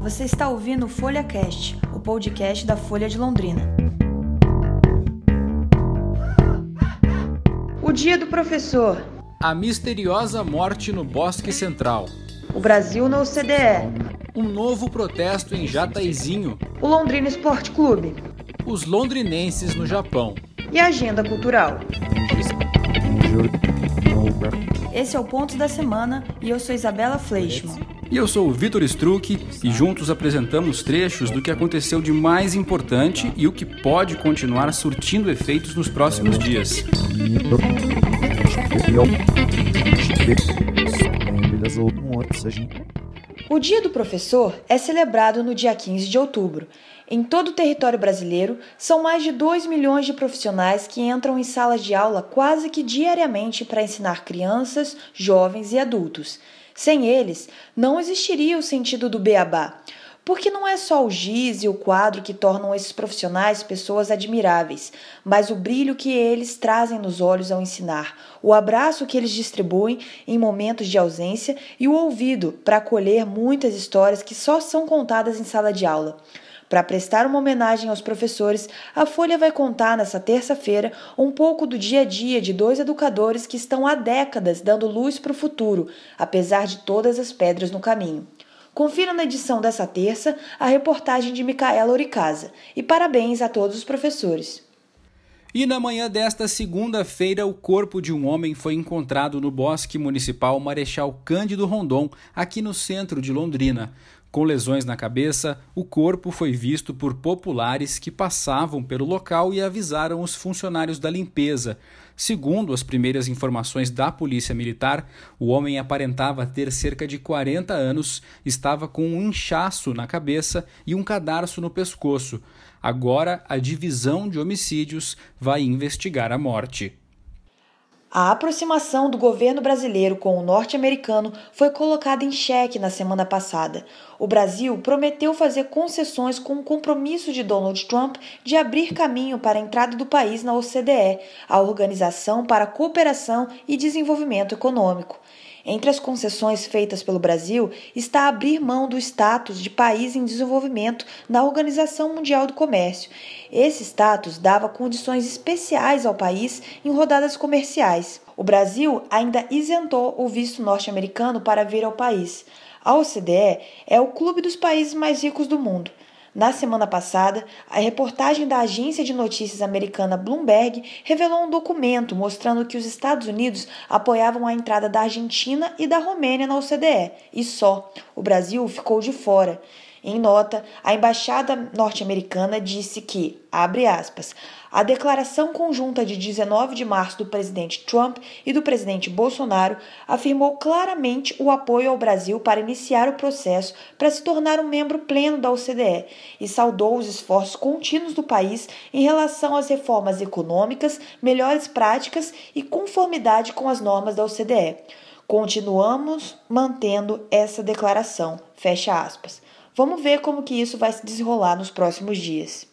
Você está ouvindo o Folha Cast, o podcast da Folha de Londrina. O Dia do Professor. A misteriosa morte no Bosque Central. O Brasil na OCDE. Um novo protesto em Jataizinho. O Londrina Esporte Clube. Os londrinenses no Japão. E a agenda cultural. Esse é o Ponto da Semana e eu sou Isabela Fleischmann. E eu sou o Vitor Struck e juntos apresentamos trechos do que aconteceu de mais importante e o que pode continuar surtindo efeitos nos próximos dias. O Dia do Professor é celebrado no dia 15 de outubro. Em todo o território brasileiro, são mais de 2 milhões de profissionais que entram em salas de aula quase que diariamente para ensinar crianças, jovens e adultos. Sem eles, não existiria o sentido do beabá. Porque não é só o giz e o quadro que tornam esses profissionais pessoas admiráveis, mas o brilho que eles trazem nos olhos ao ensinar, o abraço que eles distribuem em momentos de ausência e o ouvido para acolher muitas histórias que só são contadas em sala de aula. Para prestar uma homenagem aos professores, a Folha vai contar nessa terça-feira um pouco do dia a dia de dois educadores que estão há décadas dando luz para o futuro, apesar de todas as pedras no caminho. Confira na edição dessa terça a reportagem de Micaela Oricasa. E parabéns a todos os professores. E na manhã desta segunda-feira, o corpo de um homem foi encontrado no Bosque Municipal Marechal Cândido Rondon, aqui no centro de Londrina. Com lesões na cabeça, o corpo foi visto por populares que passavam pelo local e avisaram os funcionários da limpeza. Segundo as primeiras informações da Polícia Militar, o homem aparentava ter cerca de 40 anos, estava com um inchaço na cabeça e um cadarço no pescoço. Agora, a divisão de homicídios vai investigar a morte. A aproximação do governo brasileiro com o norte-americano foi colocada em xeque na semana passada. O Brasil prometeu fazer concessões com o compromisso de Donald Trump de abrir caminho para a entrada do país na OCDE, a Organização para a Cooperação e Desenvolvimento Econômico. Entre as concessões feitas pelo Brasil está abrir mão do status de país em desenvolvimento na Organização Mundial do Comércio. Esse status dava condições especiais ao país em rodadas comerciais. O Brasil ainda isentou o visto norte-americano para vir ao país. A OCDE é o clube dos países mais ricos do mundo. Na semana passada, a reportagem da agência de notícias americana Bloomberg revelou um documento mostrando que os Estados Unidos apoiavam a entrada da Argentina e da Romênia na OCDE, e só. O Brasil ficou de fora. Em nota, a embaixada norte-americana disse que, abre aspas, a declaração conjunta de 19 de março do presidente Trump e do presidente Bolsonaro afirmou claramente o apoio ao Brasil para iniciar o processo para se tornar um membro pleno da OCDE e saudou os esforços contínuos do país em relação às reformas econômicas, melhores práticas e conformidade com as normas da OCDE. Continuamos mantendo essa declaração. Fecha aspas. Vamos ver como que isso vai se desenrolar nos próximos dias.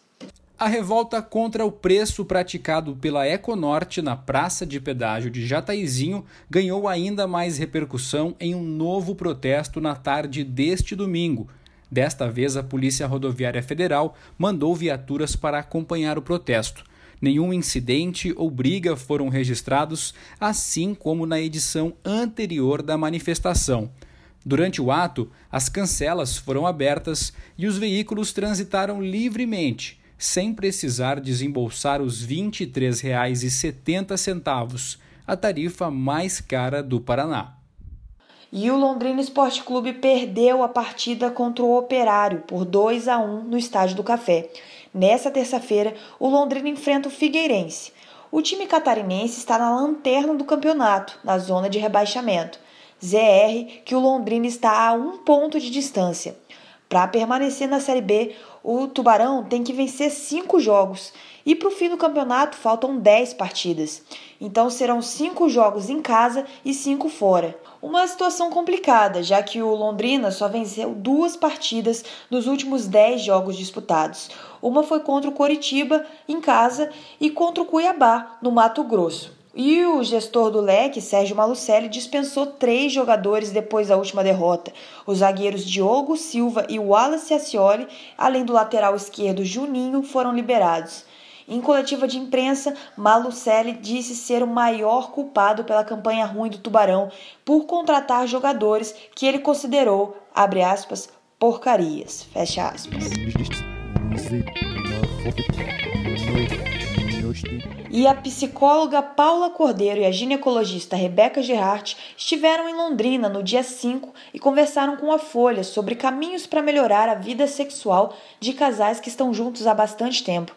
A revolta contra o preço praticado pela Econorte na praça de pedágio de Jataizinho ganhou ainda mais repercussão em um novo protesto na tarde deste domingo. Desta vez, a Polícia Rodoviária Federal mandou viaturas para acompanhar o protesto. Nenhum incidente ou briga foram registrados, assim como na edição anterior da manifestação. Durante o ato, as cancelas foram abertas e os veículos transitaram livremente, sem precisar desembolsar os R$ 23,70, a tarifa mais cara do Paraná. E o Londrina Esporte Clube perdeu a partida contra o Operário por 2 a 1 no Estádio do Café. Nessa terça-feira, o Londrina enfrenta o Figueirense. O time catarinense está na lanterna do campeonato, na zona de rebaixamento. ZR, que o Londrina está a um ponto de distância. Para permanecer na Série B, o Tubarão tem que vencer cinco jogos. E para o fim do campeonato faltam 10 partidas. Então serão cinco jogos em casa e cinco fora. Uma situação complicada, já que o Londrina só venceu duas partidas nos últimos 10 jogos disputados. Uma foi contra o Coritiba em casa e contra o Cuiabá no Mato Grosso. E o gestor do leque, Sérgio Malucelli, dispensou três jogadores depois da última derrota. Os zagueiros Diogo Silva e Wallace Ascioli, além do lateral esquerdo Juninho, foram liberados. Em coletiva de imprensa, Malucelli disse ser o maior culpado pela campanha ruim do Tubarão por contratar jogadores que ele considerou, abre aspas, porcarias, fecha aspas. E a psicóloga Paula Cordeiro e a ginecologista Rebeca Gerhardt estiveram em Londrina no dia 5 e conversaram com a Folha sobre caminhos para melhorar a vida sexual de casais que estão juntos há bastante tempo.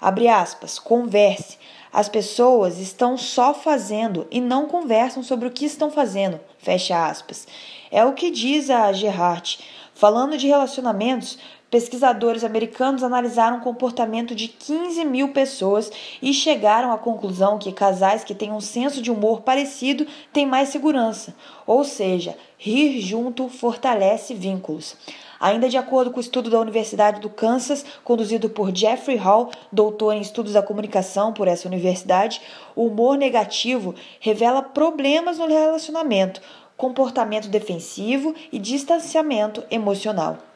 Abre aspas, converse. As pessoas estão só fazendo e não conversam sobre o que estão fazendo. Fecha aspas. É o que diz a Gerhardt. Falando de relacionamentos, pesquisadores americanos analisaram o comportamento de 15 mil pessoas e chegaram à conclusão que casais que têm um senso de humor parecido têm mais segurança, ou seja, rir junto fortalece vínculos. Ainda de acordo com o estudo da Universidade do Kansas, conduzido por Jeffrey Hall, doutor em estudos da comunicação por essa universidade, o humor negativo revela problemas no relacionamento, comportamento defensivo e distanciamento emocional.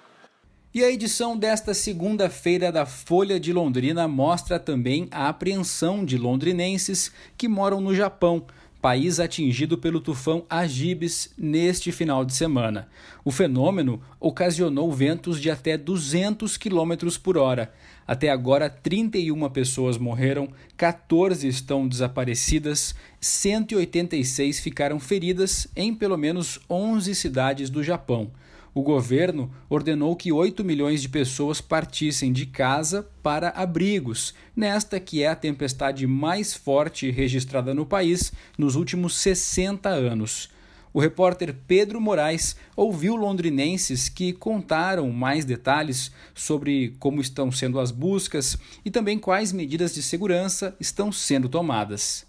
E a edição desta segunda-feira da Folha de Londrina mostra também a apreensão de londrinenses que moram no Japão, país atingido pelo tufão Agibis neste final de semana. O fenômeno ocasionou ventos de até 200 km por hora. Até agora, 31 pessoas morreram, 14 estão desaparecidas, 186 ficaram feridas em pelo menos 11 cidades do Japão o governo ordenou que 8 milhões de pessoas partissem de casa para abrigos, nesta que é a tempestade mais forte registrada no país nos últimos 60 anos. O repórter Pedro Moraes ouviu londrinenses que contaram mais detalhes sobre como estão sendo as buscas e também quais medidas de segurança estão sendo tomadas.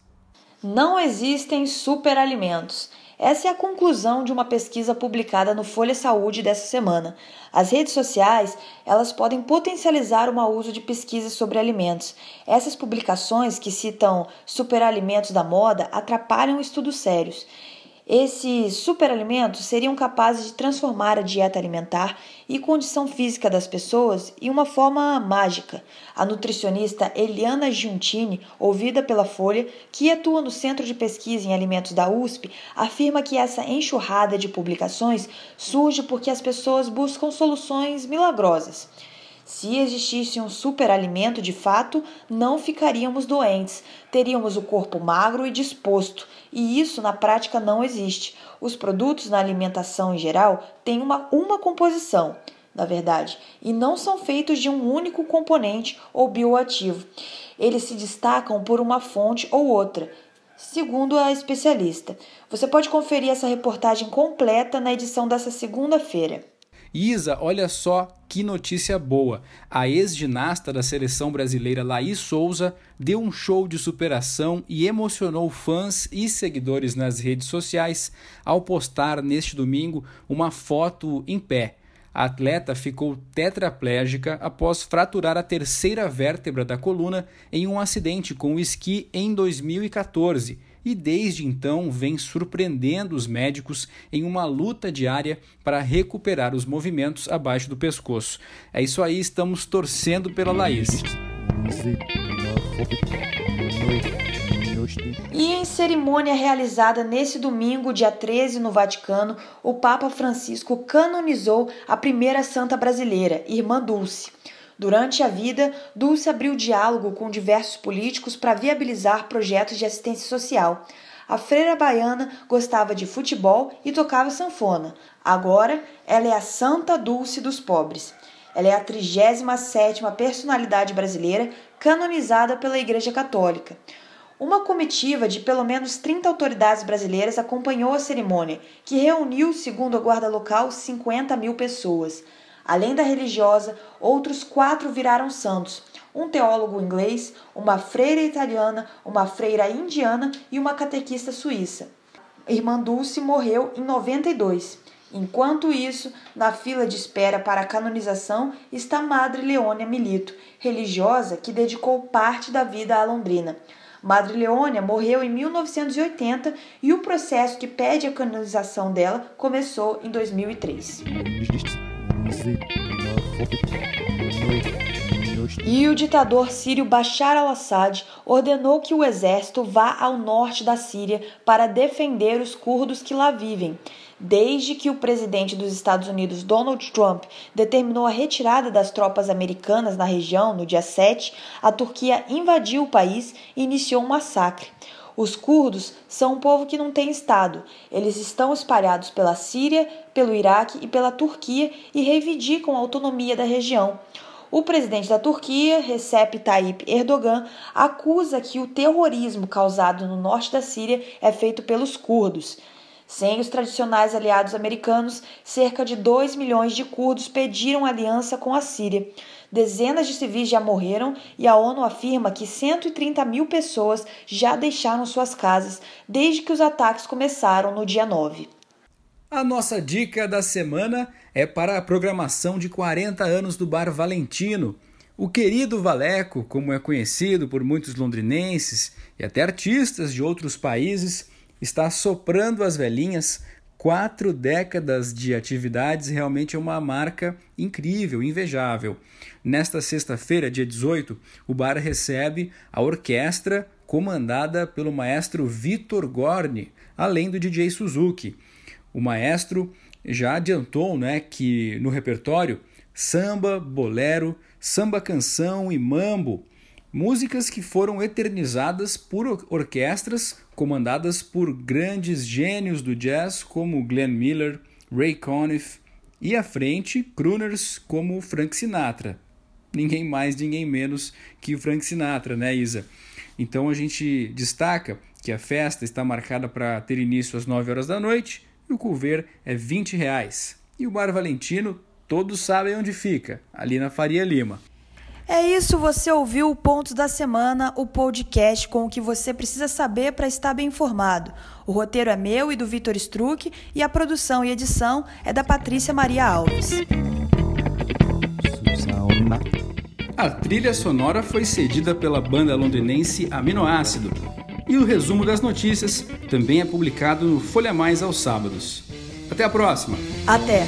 Não existem superalimentos. Essa é a conclusão de uma pesquisa publicada no Folha Saúde dessa semana. As redes sociais, elas podem potencializar o mau uso de pesquisas sobre alimentos. Essas publicações que citam superalimentos da moda atrapalham estudos sérios. Esses superalimentos seriam capazes de transformar a dieta alimentar e condição física das pessoas em uma forma mágica. A nutricionista Eliana Giuntini, ouvida pela Folha, que atua no Centro de Pesquisa em Alimentos da USP, afirma que essa enxurrada de publicações surge porque as pessoas buscam soluções milagrosas. Se existisse um superalimento de fato, não ficaríamos doentes, teríamos o corpo magro e disposto, e isso na prática não existe. Os produtos na alimentação em geral têm uma, uma composição, na verdade, e não são feitos de um único componente ou bioativo. Eles se destacam por uma fonte ou outra, segundo a especialista. Você pode conferir essa reportagem completa na edição dessa segunda-feira. Isa, olha só que notícia boa. A ex-ginasta da seleção brasileira Laís Souza deu um show de superação e emocionou fãs e seguidores nas redes sociais ao postar neste domingo uma foto em pé. A atleta ficou tetraplégica após fraturar a terceira vértebra da coluna em um acidente com o esqui em 2014 e desde então vem surpreendendo os médicos em uma luta diária para recuperar os movimentos abaixo do pescoço. É isso aí, estamos torcendo pela Laís. E em cerimônia realizada nesse domingo, dia 13, no Vaticano, o Papa Francisco canonizou a primeira santa brasileira, Irmã Dulce. Durante a vida, Dulce abriu diálogo com diversos políticos para viabilizar projetos de assistência social. A freira baiana gostava de futebol e tocava sanfona. Agora, ela é a Santa Dulce dos pobres. Ela é a 37ª personalidade brasileira canonizada pela Igreja Católica. Uma comitiva de pelo menos 30 autoridades brasileiras acompanhou a cerimônia, que reuniu, segundo a guarda local, 50 mil pessoas. Além da religiosa, outros quatro viraram santos: um teólogo inglês, uma freira italiana, uma freira indiana e uma catequista suíça. Irmã Dulce morreu em 92. Enquanto isso, na fila de espera para a canonização está Madre Leônia Milito, religiosa que dedicou parte da vida à Londrina. Madre Leônia morreu em 1980 e o processo que pede a canonização dela começou em 2003. E o ditador sírio Bashar al-Assad ordenou que o exército vá ao norte da Síria para defender os curdos que lá vivem. Desde que o presidente dos Estados Unidos, Donald Trump, determinou a retirada das tropas americanas na região no dia 7, a Turquia invadiu o país e iniciou um massacre. Os curdos são um povo que não tem Estado. Eles estão espalhados pela Síria, pelo Iraque e pela Turquia e reivindicam a autonomia da região. O presidente da Turquia, Recep Tayyip Erdogan, acusa que o terrorismo causado no norte da Síria é feito pelos curdos. Sem os tradicionais aliados americanos, cerca de 2 milhões de curdos pediram aliança com a Síria. Dezenas de civis já morreram e a ONU afirma que 130 mil pessoas já deixaram suas casas desde que os ataques começaram no dia 9. A nossa dica da semana é para a programação de 40 anos do Bar Valentino. O querido Valeco, como é conhecido por muitos londrinenses e até artistas de outros países, está soprando as velhinhas. Quatro décadas de atividades realmente é uma marca incrível, invejável. Nesta sexta-feira, dia 18, o bar recebe a orquestra comandada pelo maestro Vitor Gorni, além do DJ Suzuki. O maestro já adiantou né, que no repertório samba, bolero, samba canção e mambo, músicas que foram eternizadas por orquestras comandadas por grandes gênios do jazz como Glenn Miller, Ray Conniff e à frente crooners como Frank Sinatra. Ninguém mais, ninguém menos que Frank Sinatra, né, Isa? Então a gente destaca que a festa está marcada para ter início às 9 horas da noite e o couvert é 20 reais. E o Bar Valentino, todos sabem onde fica, ali na Faria Lima. É isso, você ouviu o Pontos da Semana, o podcast com o que você precisa saber para estar bem informado. O roteiro é meu e do Vitor Struck e a produção e edição é da Patrícia Maria Alves. A trilha sonora foi cedida pela banda londrinense Aminoácido e o resumo das notícias também é publicado no Folha Mais aos sábados. Até a próxima! Até!